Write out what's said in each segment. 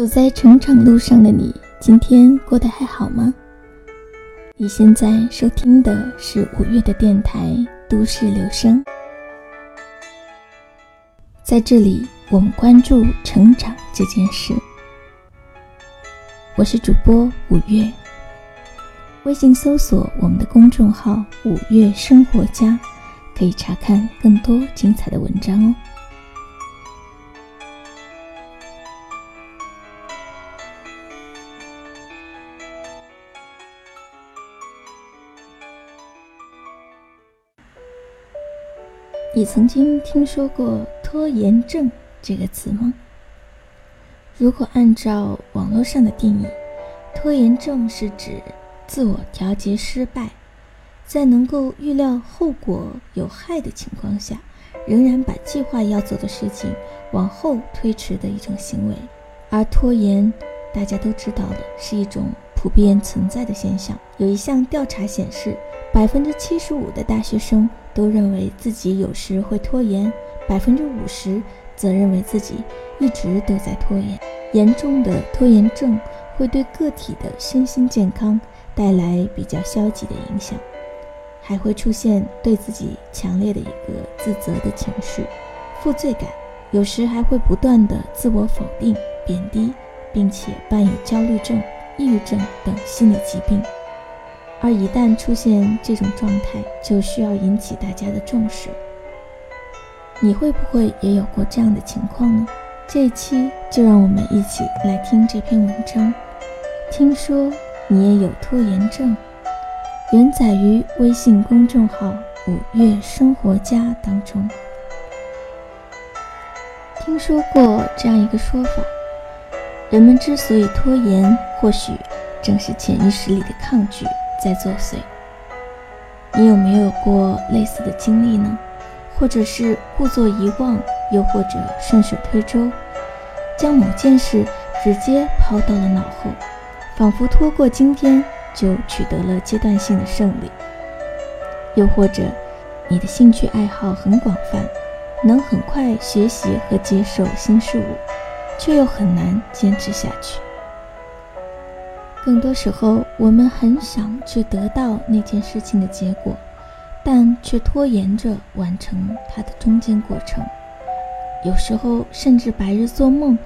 走在成长路上的你，今天过得还好吗？你现在收听的是五月的电台《都市留声》，在这里我们关注成长这件事。我是主播五月，微信搜索我们的公众号“五月生活家”，可以查看更多精彩的文章哦。你曾经听说过拖延症这个词吗？如果按照网络上的定义，拖延症是指自我调节失败，在能够预料后果有害的情况下，仍然把计划要做的事情往后推迟的一种行为。而拖延，大家都知道的是一种普遍存在的现象。有一项调查显示，百分之七十五的大学生。都认为自己有时会拖延，百分之五十则认为自己一直都在拖延。严重的拖延症会对个体的身心健康带来比较消极的影响，还会出现对自己强烈的一个自责的情绪、负罪感，有时还会不断的自我否定、贬低，并且伴有焦虑症、抑郁症等心理疾病。而一旦出现这种状态，就需要引起大家的重视。你会不会也有过这样的情况呢？这一期就让我们一起来听这篇文章。听说你也有拖延症，原载于微信公众号“五月生活家”当中。听说过这样一个说法：人们之所以拖延，或许正是潜意识里的抗拒。在作祟，你有没有过类似的经历呢？或者是故作遗忘，又或者顺水推舟，将某件事直接抛到了脑后，仿佛拖过今天就取得了阶段性的胜利。又或者，你的兴趣爱好很广泛，能很快学习和接受新事物，却又很难坚持下去。更多时候，我们很想去得到那件事情的结果，但却拖延着完成它的中间过程。有时候甚至白日做梦，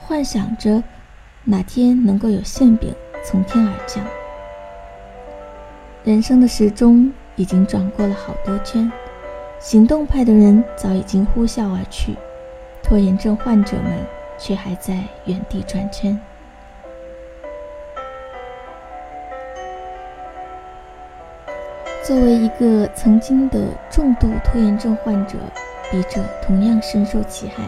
幻想着哪天能够有馅饼从天而降。人生的时钟已经转过了好多圈，行动派的人早已经呼啸而去，拖延症患者们却还在原地转圈。作为一个曾经的重度拖延症患者，笔者同样深受其害。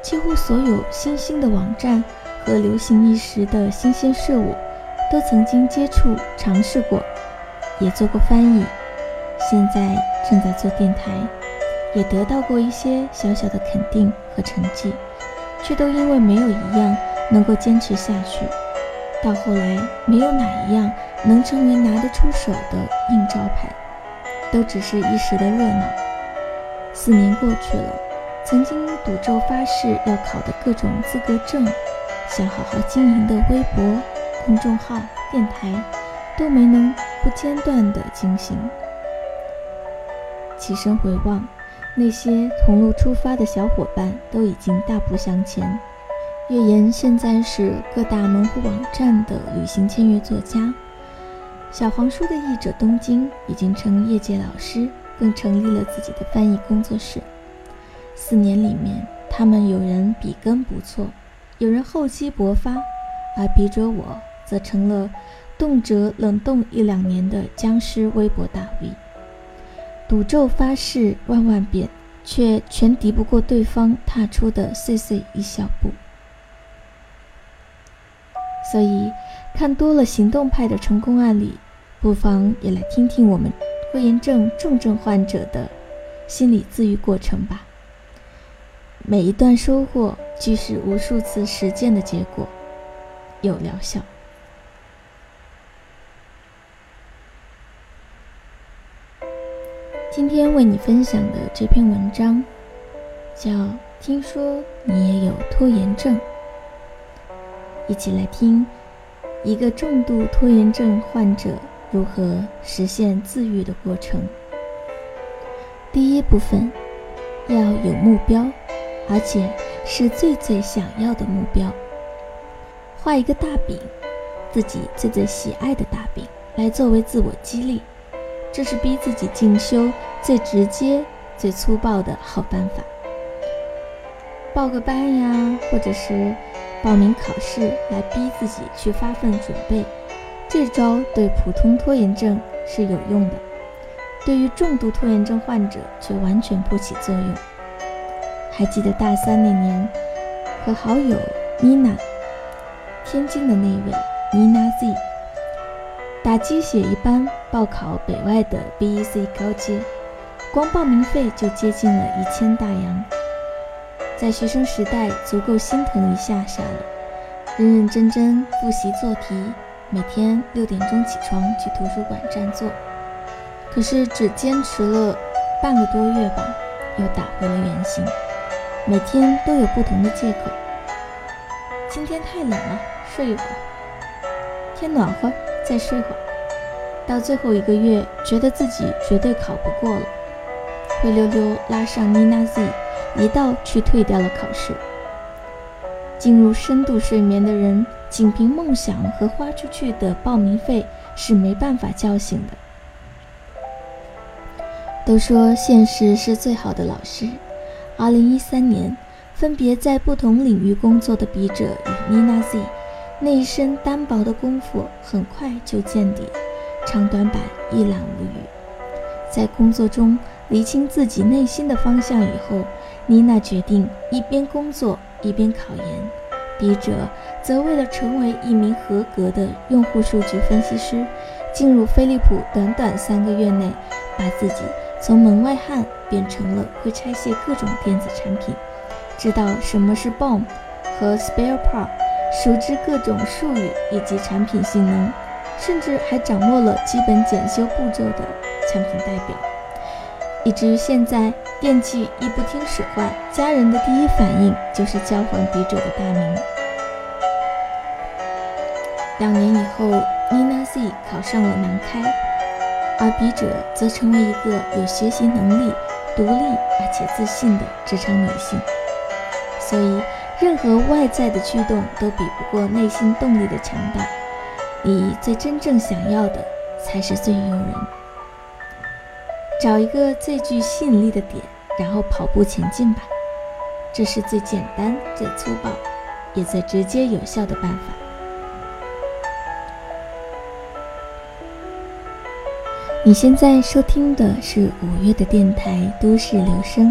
几乎所有新兴的网站和流行一时的新鲜事物，都曾经接触、尝试过，也做过翻译。现在正在做电台，也得到过一些小小的肯定和成绩，却都因为没有一样能够坚持下去。到后来，没有哪一样。能成为拿得出手的硬招牌，都只是一时的热闹。四年过去了，曾经赌咒发誓要考的各种资格证，想好好经营的微博、公众号、电台，都没能不间断的进行。起身回望，那些同路出发的小伙伴都已经大步向前。月言现在是各大门户网站的旅行签约作家。小黄书的译者东京已经成业界老师，更成立了自己的翻译工作室。四年里面，他们有人笔耕不错，有人厚积薄发，而笔者我则成了动辄冷冻一两年的僵尸微博大 V。赌咒发誓万万遍，却全敌不过对方踏出的碎碎一小步。所以，看多了行动派的成功案例。不妨也来听听我们拖延症重症患者的心理自愈过程吧。每一段收获，即是无数次实践的结果，有疗效。今天为你分享的这篇文章，叫《听说你也有拖延症》。一起来听一个重度拖延症患者如何实现自愈的过程。第一部分，要有目标，而且是最最想要的目标。画一个大饼，自己最最喜爱的大饼，来作为自我激励，这是逼自己进修最直接、最粗暴的好办法。报个班呀，或者是报名考试来逼自己去发奋准备，这招对普通拖延症是有用的，对于重度拖延症患者却完全不起作用。还记得大三那年，和好友妮娜，天津的那位妮娜 Z，打鸡血一般报考北外的 BEC 高阶，光报名费就接近了一千大洋。在学生时代，足够心疼一下下了，认认真真复习做题，每天六点钟起床去图书馆占座。可是只坚持了半个多月吧，又打回了原形。每天都有不同的借口：今天太冷了，睡一会儿；天暖和，再睡会儿。到最后一个月，觉得自己绝对考不过了，灰溜溜拉上妮娜 Z。一道去退掉了考试。进入深度睡眠的人，仅凭梦想和花出去的报名费是没办法叫醒的。都说现实是最好的老师。二零一三年，分别在不同领域工作的笔者与妮娜 Z，那一身单薄的功夫很快就见底，长短板一览无余。在工作中理清自己内心的方向以后。妮娜决定一边工作一边考研，笔者则为了成为一名合格的用户数据分析师，进入飞利浦，短短三个月内，把自己从门外汉变成了会拆卸各种电子产品，知道什么是 BOM 和 spare part，熟知各种术语以及产品性能，甚至还掌握了基本检修步骤的产品代表。以至于现在，电器一不听使唤，家人的第一反应就是交还笔者的大名。两年以后，Nina Z 考上了南开，而笔者则成为一个有学习能力、独立而且自信的职场女性。所以，任何外在的驱动都比不过内心动力的强大。你最真正想要的，才是最诱人。找一个最具吸引力的点，然后跑步前进吧。这是最简单、最粗暴，也最直接有效的办法。你现在收听的是五月的电台《都市留声》，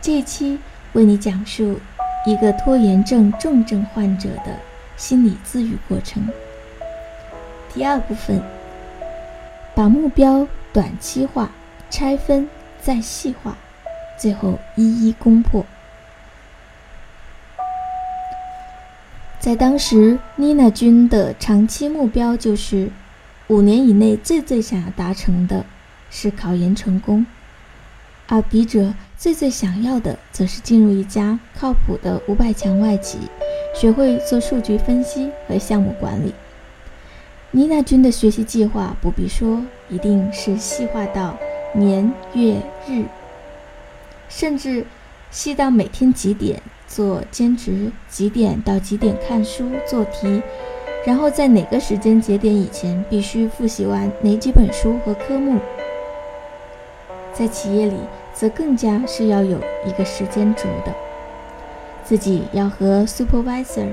这一期为你讲述一个拖延症重症患者的心理自愈过程。第二部分，把目标短期化。拆分，再细化，最后一一攻破。在当时，妮娜君的长期目标就是五年以内最最想要达成的是考研成功，而笔者最最想要的则是进入一家靠谱的五百强外企，学会做数据分析和项目管理。妮娜君的学习计划不必说，一定是细化到。年月日，甚至细到每天几点做兼职，几点到几点看书做题，然后在哪个时间节点以前必须复习完哪几本书和科目。在企业里，则更加是要有一个时间轴的，自己要和 supervisor，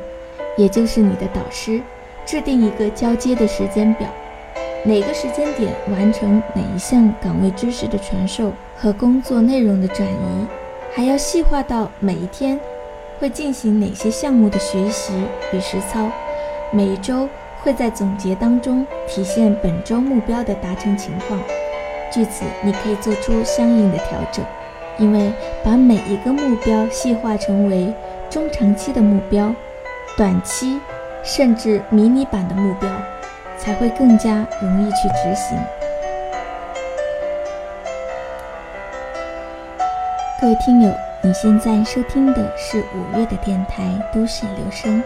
也就是你的导师，制定一个交接的时间表。哪个时间点完成哪一项岗位知识的传授和工作内容的转移，还要细化到每一天会进行哪些项目的学习与实操，每一周会在总结当中体现本周目标的达成情况。据此，你可以做出相应的调整，因为把每一个目标细化成为中长期的目标、短期甚至迷你版的目标。才会更加容易去执行。各位听友，你现在收听的是五月的电台《都市留声》。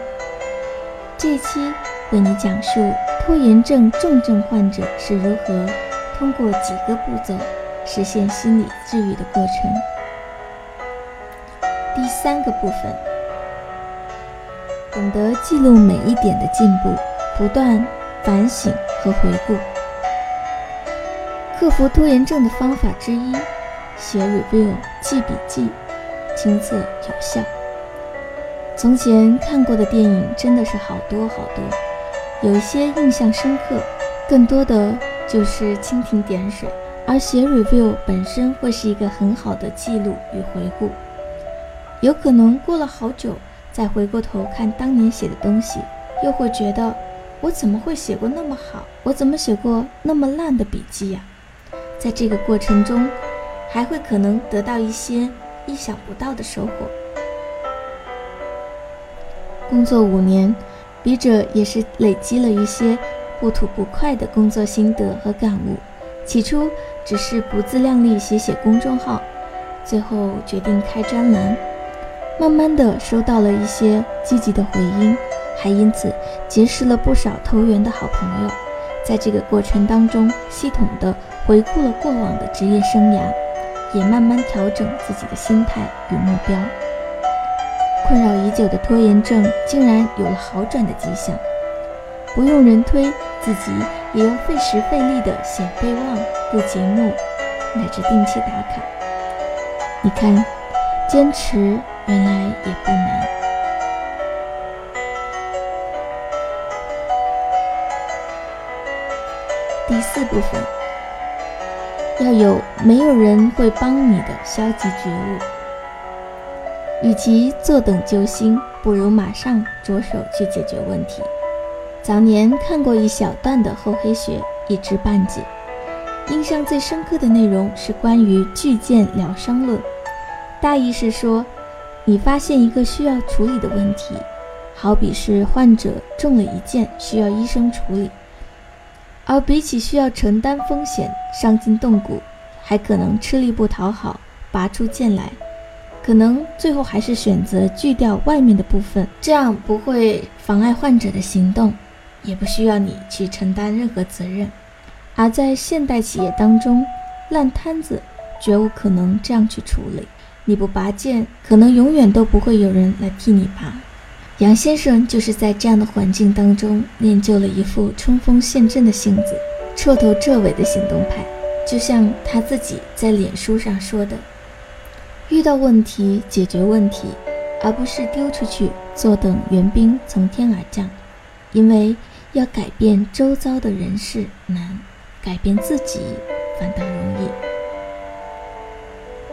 这期为你讲述拖延症重症患者是如何通过几个步骤实现心理治愈的过程。第三个部分，懂得记录每一点的进步，不断反省和回顾。克服拖延症的方法之一，写 review，记笔记，亲测有效。从前看过的电影真的是好多好多，有一些印象深刻，更多的就是蜻蜓点水。而写 review 本身会是一个很好的记录与回顾，有可能过了好久再回过头看当年写的东西，又会觉得我怎么会写过那么好？我怎么写过那么烂的笔记呀？在这个过程中，还会可能得到一些意想不到的收获。工作五年，笔者也是累积了一些不吐不快的工作心得和感悟。起初只是不自量力写写公众号，最后决定开专栏。慢慢的收到了一些积极的回音，还因此结识了不少投缘的好朋友。在这个过程当中，系统的回顾了过往的职业生涯，也慢慢调整自己的心态与目标。困扰已久的拖延症竟然有了好转的迹象，不用人推，自己也要费时费力的写备忘、录节目，乃至定期打卡。你看，坚持原来也不难。第四部分，要有没有人会帮你的消极觉悟。与其坐等救星，不如马上着手去解决问题。早年看过一小段的厚黑学，一知半解。印象最深刻的内容是关于巨剑疗伤论，大意是说，你发现一个需要处理的问题，好比是患者中了一箭需要医生处理，而比起需要承担风险、伤筋动骨，还可能吃力不讨好，拔出剑来。可能最后还是选择锯掉外面的部分，这样不会妨碍患者的行动，也不需要你去承担任何责任。而在现代企业当中，烂摊子绝无可能这样去处理。你不拔剑，可能永远都不会有人来替你拔。杨先生就是在这样的环境当中练就了一副冲锋陷阵的性子，彻头彻尾的行动派。就像他自己在脸书上说的。遇到问题解决问题，而不是丢出去坐等援兵从天而降。因为要改变周遭的人事难，改变自己反倒容易。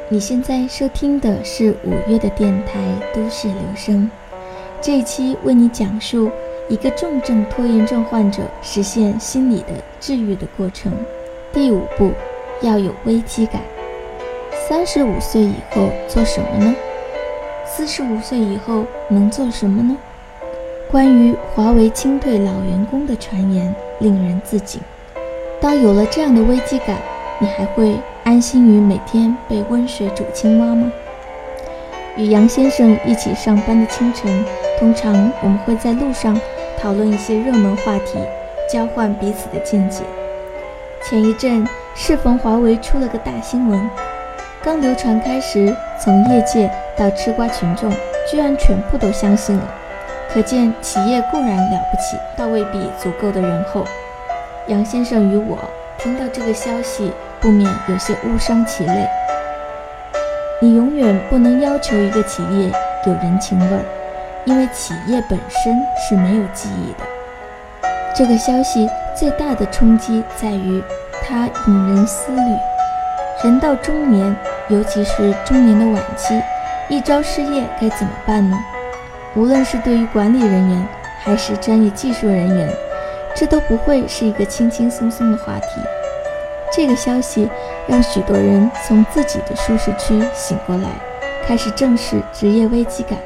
你现在收听的是五月的电台《都市留声》，这一期为你讲述一个重症拖延症患者实现心理的治愈的过程。第五步，要有危机感。三十五岁以后做什么呢？四十五岁以后能做什么呢？关于华为清退老员工的传言令人自警。当有了这样的危机感，你还会安心于每天被温水煮青蛙吗？与杨先生一起上班的清晨，通常我们会在路上讨论一些热门话题，交换彼此的见解。前一阵适逢华为出了个大新闻。刚流传开时，从业界到吃瓜群众，居然全部都相信了。可见企业固然了不起，倒未必足够的仁厚。杨先生与我听到这个消息，不免有些误伤其类。你永远不能要求一个企业有人情味儿，因为企业本身是没有记忆的。这个消息最大的冲击在于，它引人思虑。人到中年，尤其是中年的晚期，一朝失业该怎么办呢？无论是对于管理人员，还是专业技术人员，这都不会是一个轻轻松松的话题。这个消息让许多人从自己的舒适区醒过来，开始正视职业危机感，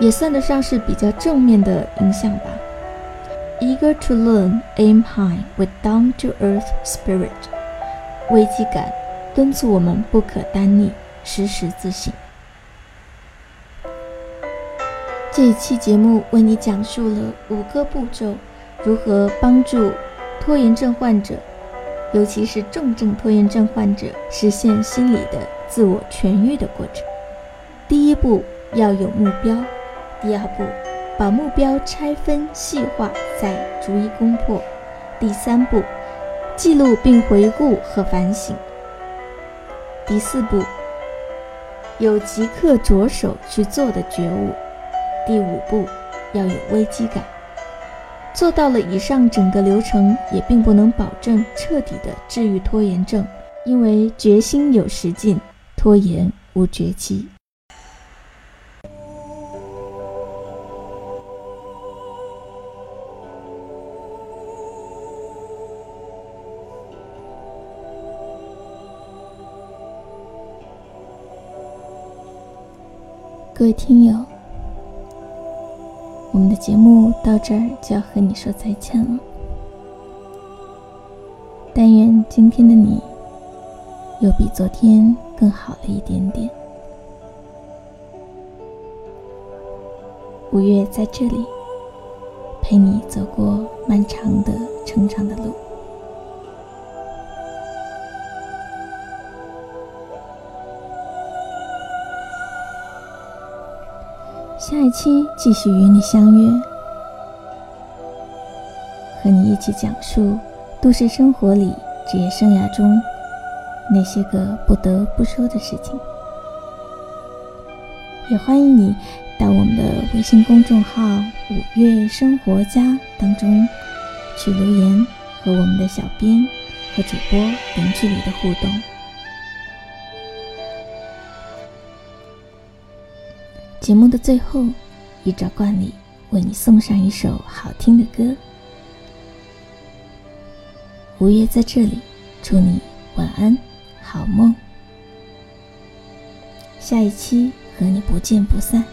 也算得上是比较正面的影响吧。Eager to learn, aim high with down-to-earth spirit，危机感。敦促我们不可单逆，时时自省。这一期节目为你讲述了五个步骤，如何帮助拖延症患者，尤其是重症拖延症患者实现心理的自我痊愈的过程。第一步要有目标，第二步把目标拆分细化，再逐一攻破。第三步记录并回顾和反省。第四步有即刻着手去做的觉悟。第五步，要有危机感。做到了以上整个流程，也并不能保证彻底的治愈拖延症，因为决心有时尽，拖延无绝期。各位听友。我们的节目到这儿就要和你说再见了。但愿今天的你又比昨天更好了一点点。五月在这里陪你走过漫长的成长的路。期继续与你相约，和你一起讲述都市生活里、职业生涯中那些个不得不说的事情。也欢迎你到我们的微信公众号“五月生活家”当中去留言，和我们的小编和主播零距离的互动。节目的最后，依照惯例，为你送上一首好听的歌。五月在这里，祝你晚安，好梦。下一期和你不见不散。